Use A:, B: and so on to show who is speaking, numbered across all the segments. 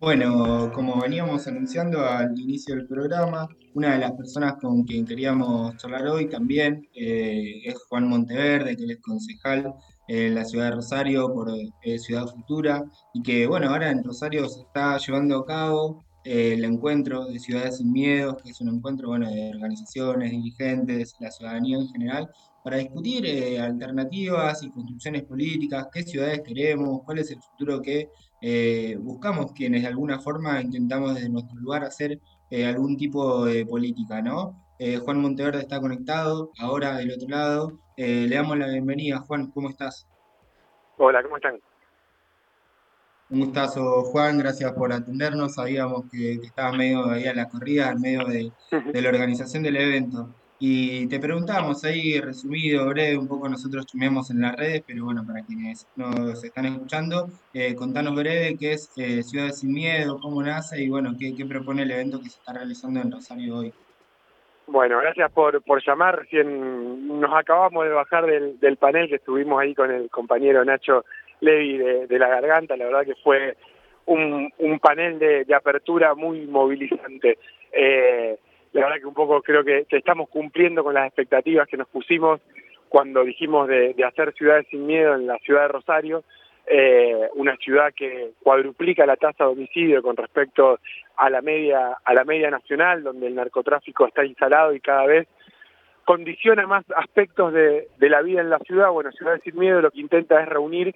A: Bueno, como veníamos anunciando al inicio del programa, una de las personas con quien queríamos charlar hoy también eh, es Juan Monteverde, que es concejal en la ciudad de Rosario por eh, Ciudad Futura, y que bueno, ahora en Rosario se está llevando a cabo eh, el encuentro de Ciudades sin Miedo, que es un encuentro bueno, de organizaciones, dirigentes, la ciudadanía en general, para discutir eh, alternativas y construcciones políticas, qué ciudades queremos, cuál es el futuro que eh, buscamos quienes de alguna forma intentamos desde nuestro lugar hacer eh, algún tipo de política, ¿no? Juan Monteverde está conectado, ahora del otro lado. le damos la bienvenida, Juan, ¿cómo estás?
B: Hola, ¿cómo están?
A: Un gustazo, Juan, gracias por atendernos. Sabíamos que, estaba medio ahí a la corrida, en medio de, de la organización del evento. Y te preguntábamos ahí, resumido, breve, un poco nosotros chumeamos en las redes, pero bueno, para quienes nos están escuchando, eh, contanos breve qué es eh, Ciudades sin Miedo, cómo nace y bueno, qué, propone el evento que se está realizando en Rosario hoy.
B: Bueno, gracias por, por llamar. Recién nos acabamos de bajar del, del panel que estuvimos ahí con el compañero Nacho Levi de, La Garganta. La verdad que fue un, panel de, de apertura muy movilizante. Eh, la verdad que un poco creo que, estamos cumpliendo con las expectativas que nos pusimos cuando dijimos de, hacer ciudades sin miedo en la ciudad de Rosario, eh, una ciudad que cuadruplica la tasa de homicidio con respecto a la media a la media nacional, donde el narcotráfico está instalado y cada vez condiciona más aspectos de, la vida en la ciudad. Bueno, Ciudades sin Miedo lo que intenta es reunir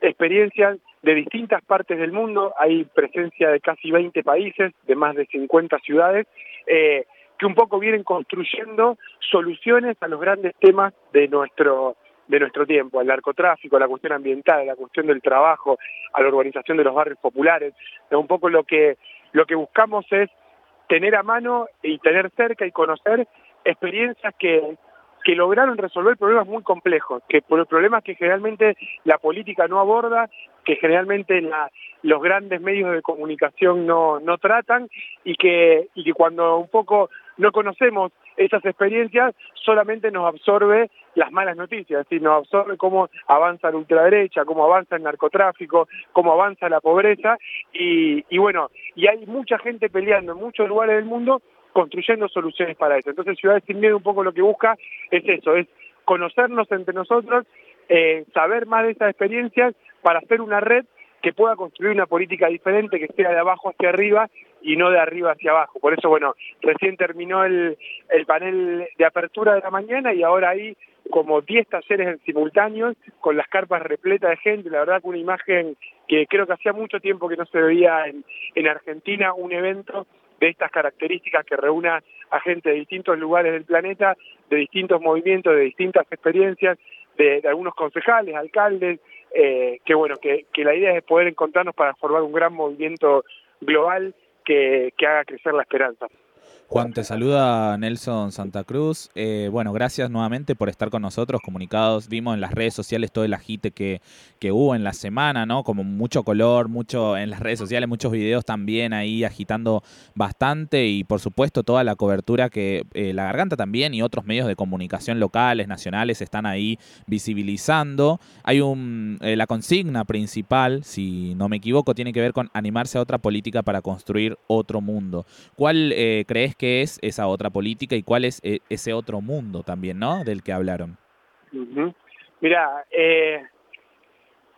B: experiencias de distintas partes del mundo, hay presencia de casi 20 países, de más de 50 ciudades, eh, que un poco vienen construyendo soluciones a los grandes temas de nuestro de nuestro tiempo, al narcotráfico, a la cuestión ambiental, a la cuestión del trabajo, a la urbanización de los barrios populares. Un poco lo que lo que buscamos es tener a mano y tener cerca y conocer experiencias que que lograron resolver problemas muy complejos, que por problemas que generalmente la política no aborda, que generalmente la, los grandes medios de comunicación no, no tratan y que, y que cuando un poco no conocemos esas experiencias solamente nos absorbe las malas noticias, decir, nos absorbe cómo avanza la ultraderecha, cómo avanza el narcotráfico, cómo avanza la pobreza y, y bueno, y hay mucha gente peleando en muchos lugares del mundo construyendo soluciones para eso. Entonces Ciudades sin Miedo un poco lo que busca es eso, es conocernos entre nosotros, eh, saber más de esas experiencias para hacer una red que pueda construir una política diferente que sea de abajo hacia arriba y no de arriba hacia abajo. Por eso, bueno, recién terminó el, el panel de apertura de la mañana y ahora hay como 10 talleres en simultáneo con las carpas repletas de gente, la verdad que una imagen que creo que hacía mucho tiempo que no se veía en, en Argentina, un evento de estas características que reúna a gente de distintos lugares del planeta, de distintos movimientos, de distintas experiencias, de, algunos concejales, alcaldes, eh, que bueno, que, que la idea es poder encontrarnos para formar un gran movimiento global que, que haga crecer la esperanza.
C: Juan, te saluda Nelson Santa Cruz. Eh, bueno, gracias nuevamente por estar con nosotros, comunicados. Vimos en las redes sociales todo el agite que, que hubo en la semana, ¿no? Como mucho color, mucho en las redes sociales, muchos videos también ahí agitando bastante y por supuesto toda la cobertura que eh, La Garganta también y otros medios de comunicación locales, nacionales están ahí visibilizando. Hay un, eh, la consigna principal, si no me equivoco, tiene que ver con animarse a otra política para construir otro mundo. ¿Cuál crees que es esa otra política y cuál es eh, ese otro mundo también, ¿no? Del que hablaron.
B: Mira, eh,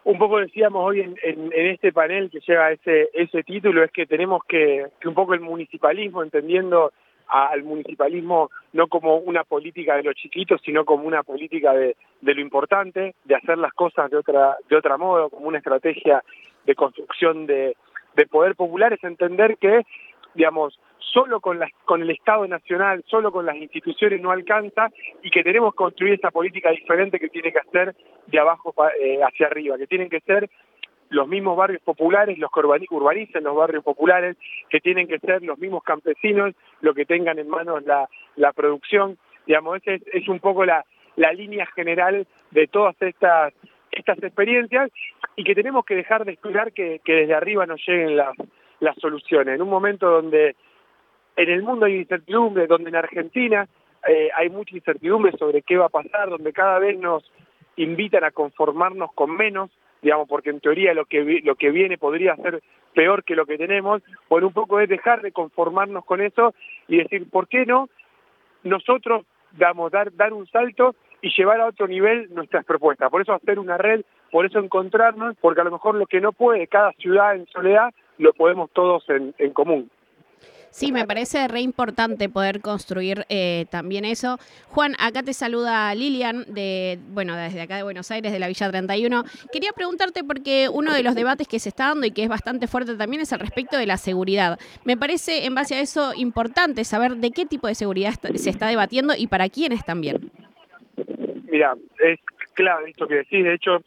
B: un poco decíamos hoy en, este panel que lleva ese, ese título, es que tenemos que, que un poco el municipalismo, entendiendo al municipalismo no como una política de los chiquitos, sino como una política de, de lo importante, de hacer las cosas de otra, de otra modo, como una estrategia de construcción de, de poder popular, es entender que, digamos, solo con, con el Estado Nacional, solo con las instituciones no alcanza y que tenemos que construir esa política diferente que tiene que hacer de abajo eh, hacia arriba, que tienen que ser los mismos barrios populares, los que urbanicen los barrios populares, que tienen que ser los mismos campesinos los que tengan en manos la, la producción. Digamos, esa es, es un poco la, la línea general de todas estas estas experiencias y que tenemos que dejar de esperar que, que desde arriba nos lleguen las, las soluciones. En un momento donde en el mundo hay incertidumbre, donde en Argentina eh, hay mucha incertidumbre sobre qué va a pasar, donde cada vez nos invitan a conformarnos con menos, digamos, porque en teoría lo que, lo que viene podría ser peor que lo que tenemos, bueno, un poco es dejar de conformarnos con eso y decir, ¿por qué no nosotros damos, dar, dar un salto y llevar a otro nivel nuestras propuestas? Por eso hacer una red, por eso encontrarnos, porque a lo mejor lo que no puede cada ciudad en soledad, lo podemos todos en, en común.
D: Sí, me parece re importante poder construir eh, también eso. Juan, acá te saluda Lilian, de, bueno, desde acá de Buenos Aires, de la Villa 31. Quería preguntarte porque uno de los debates que se está dando y que es bastante fuerte también es al respecto de la seguridad. Me parece, en base a eso, importante saber de qué tipo de seguridad se está debatiendo y para quiénes también.
B: Mira, es clave esto que decís. De hecho,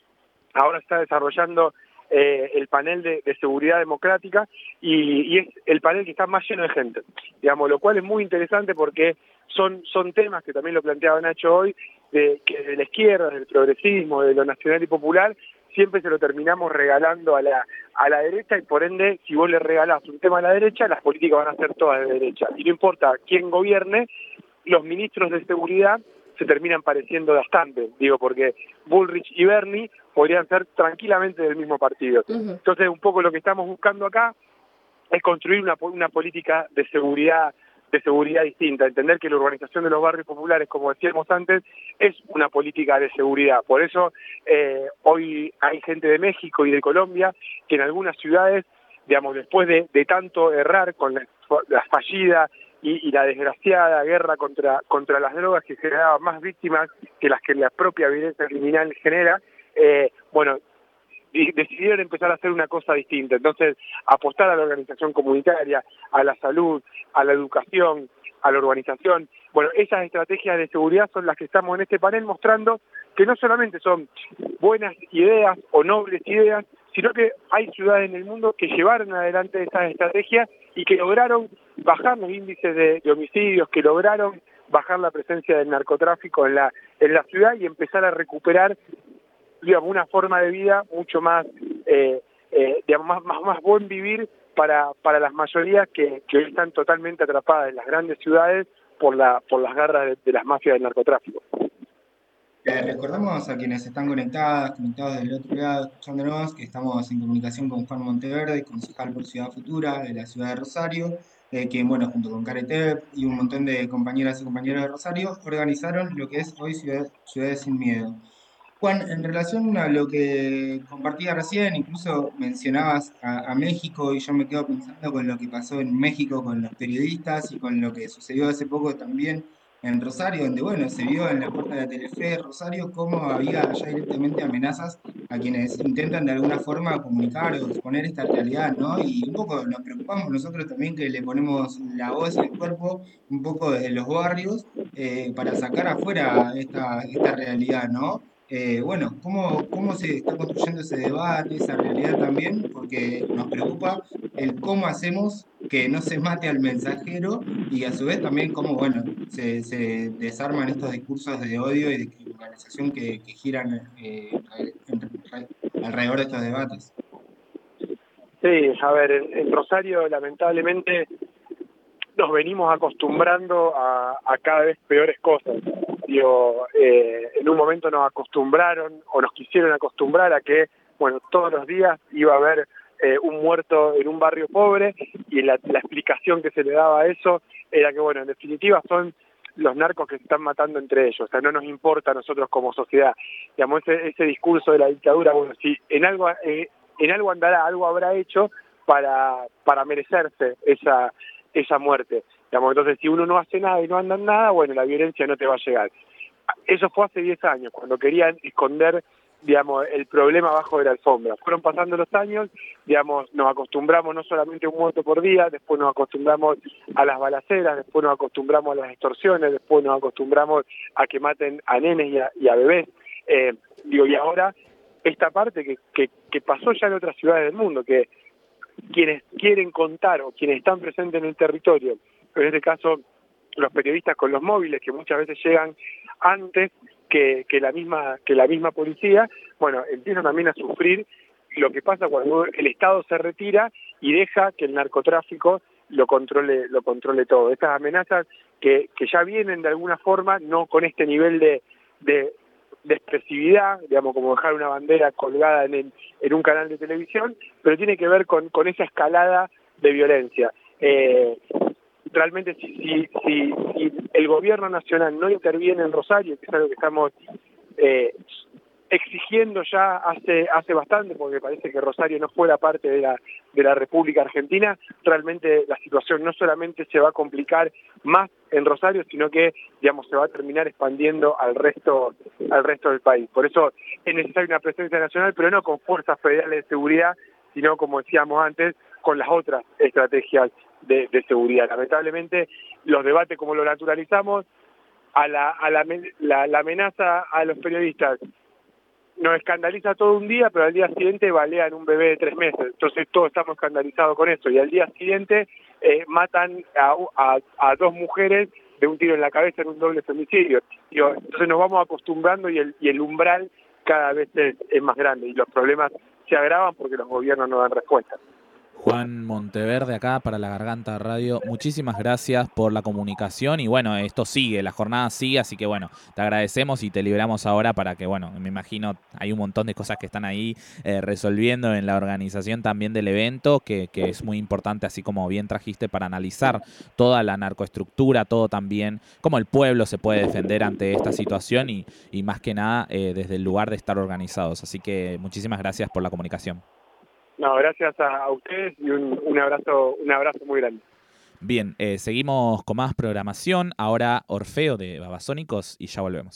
B: ahora está desarrollando eh, el panel de, seguridad democrática y, es el panel que está más lleno de gente, digamos, lo cual es muy interesante porque son, son temas que también lo planteaba Nacho hoy, de que de la izquierda, del progresismo, de lo nacional y popular, siempre se lo terminamos regalando a la, a la derecha y por ende, si vos le regalás un tema a la derecha, las políticas van a ser todas de derecha. Y no importa quién gobierne, los ministros de seguridad se terminan pareciendo bastante, digo, porque Bullrich y Bernie podrían ser tranquilamente del mismo partido. Entonces, un poco lo que estamos buscando acá es construir una, una política de seguridad de seguridad distinta, entender que la urbanización de los barrios populares, como decíamos antes, es una política de seguridad. Por eso eh, hoy hay gente de México y de Colombia que en algunas ciudades, digamos, después de, de tanto errar con la, la fallida y, la desgraciada guerra contra, contra las drogas que generaba más víctimas que las que la propia violencia criminal genera, eh, bueno, decidieron empezar a hacer una cosa distinta. Entonces, apostar a la organización comunitaria, a la salud, a la educación, a la urbanización. Bueno, esas estrategias de seguridad son las que estamos en este panel mostrando que no solamente son buenas ideas o nobles ideas, sino que hay ciudades en el mundo que llevaron adelante esas estrategias y que lograron bajar los índices de, homicidios, que lograron bajar la presencia del narcotráfico en la, en la ciudad y empezar a recuperar digamos, una forma de vida mucho más, eh, eh, digamos, más, más, buen vivir para, para las mayorías que, que hoy están totalmente atrapadas en las grandes ciudades por, la, por las garras de las mafias del narcotráfico.
A: Recordamos a quienes están conectadas, conectados del otro lado, escuchándonos, que estamos en comunicación con Juan Monteverde, concejal por Ciudad Futura de la ciudad de Rosario, eh, que, bueno, junto con Caretep y un montón de compañeras y compañeros de Rosario, organizaron lo que es hoy Ciudades Sin Miedo. Juan, en relación a lo que compartía recién, incluso mencionabas a, México y yo me quedo pensando con lo que pasó en México con los periodistas y con lo que sucedió hace poco también en Rosario, donde bueno, se vio en la puerta de la Telefe Rosario cómo había ya directamente amenazas a quienes intentan de alguna forma comunicar o exponer esta realidad, ¿no? Y un poco nos preocupamos nosotros también que le ponemos la voz y el cuerpo un poco desde los barrios eh, para sacar afuera esta, esta realidad, ¿no? Eh, bueno, ¿cómo, ¿cómo se está construyendo ese debate, esa realidad también? Porque nos preocupa el cómo hacemos que no se mate al mensajero y a su vez también cómo, bueno, se, desarman estos discursos de odio y de criminalización que, giran eh, alrededor de estos debates.
B: Sí, a ver, en, Rosario lamentablemente nos venimos acostumbrando a, a cada vez peores cosas eh, en un momento nos acostumbraron o nos quisieron acostumbrar a que, bueno, todos los días iba a haber eh, un muerto en un barrio pobre y la, explicación que se le daba a eso era que, bueno, en definitiva son los narcos que se están matando entre ellos, o sea, no nos importa a nosotros como sociedad. Digamos, ese, ese discurso de la dictadura, bueno, si en algo, eh, en algo andará, algo habrá hecho para, para merecerse esa, esa muerte. Digamos, entonces, si uno no hace nada y no anda en nada, bueno, la violencia no te va a llegar. Eso fue hace 10 años, cuando querían esconder, digamos, el problema abajo de la alfombra. Fueron pasando los años, digamos, nos acostumbramos no solamente a un muerto por día, después nos acostumbramos a las balaceras, después nos acostumbramos a las extorsiones, después nos acostumbramos a que maten a nenes y a, bebés. Eh, digo, y ahora esta parte que, que, que pasó ya en otras ciudades del mundo, que quienes quieren contar o quienes están presentes en el territorio en este caso los periodistas con los móviles que muchas veces llegan antes que, que la misma que la misma policía, bueno, empiezan también a sufrir lo que pasa cuando el Estado se retira y deja que el narcotráfico lo controle lo controle todo. Estas amenazas que, que ya vienen de alguna forma, no con este nivel de, de de expresividad, digamos, como dejar una bandera colgada en, en un canal de televisión, pero tiene que ver con, con esa escalada de violencia. Eh, realmente si, si, si, el gobierno nacional no interviene en Rosario, que es algo que estamos eh, exigiendo ya hace hace bastante, porque parece que Rosario no fuera parte de la de la República Argentina, realmente la situación no solamente se va a complicar más en Rosario, sino que digamos se va a terminar expandiendo al resto al resto del país. Por eso es necesaria una presencia nacional, pero no con fuerzas federales de seguridad, sino como decíamos antes, con las otras estrategias de, seguridad. Lamentablemente, los debates como lo naturalizamos, a la, a la, la, amenaza a los periodistas nos escandaliza todo un día, pero al día siguiente balean un bebé de tres meses. Entonces todos estamos escandalizados con eso. Y al día siguiente eh, matan a, a, dos mujeres de un tiro en la cabeza en un doble femicidio. Entonces nos vamos acostumbrando y el, y el umbral cada vez es más grande y los problemas se agravan porque los gobiernos no dan respuesta.
C: Juan Monteverde acá para la Garganta Radio. Muchísimas gracias por la comunicación y bueno, esto sigue, la jornada sigue, así que bueno, te agradecemos y te liberamos ahora para que, bueno, me imagino hay un montón de cosas que están ahí eh, resolviendo en la organización también del evento, que, es muy importante, así como bien trajiste para analizar toda la narcoestructura, todo también, cómo el pueblo se puede defender ante esta situación y, y más que nada eh, desde el lugar de estar organizados. Así que muchísimas gracias por la comunicación.
B: No, gracias a, ustedes y un, un, abrazo, un abrazo muy grande.
C: Bien, eh, seguimos con más programación. Ahora Orfeo de Babasónicos y ya volvemos.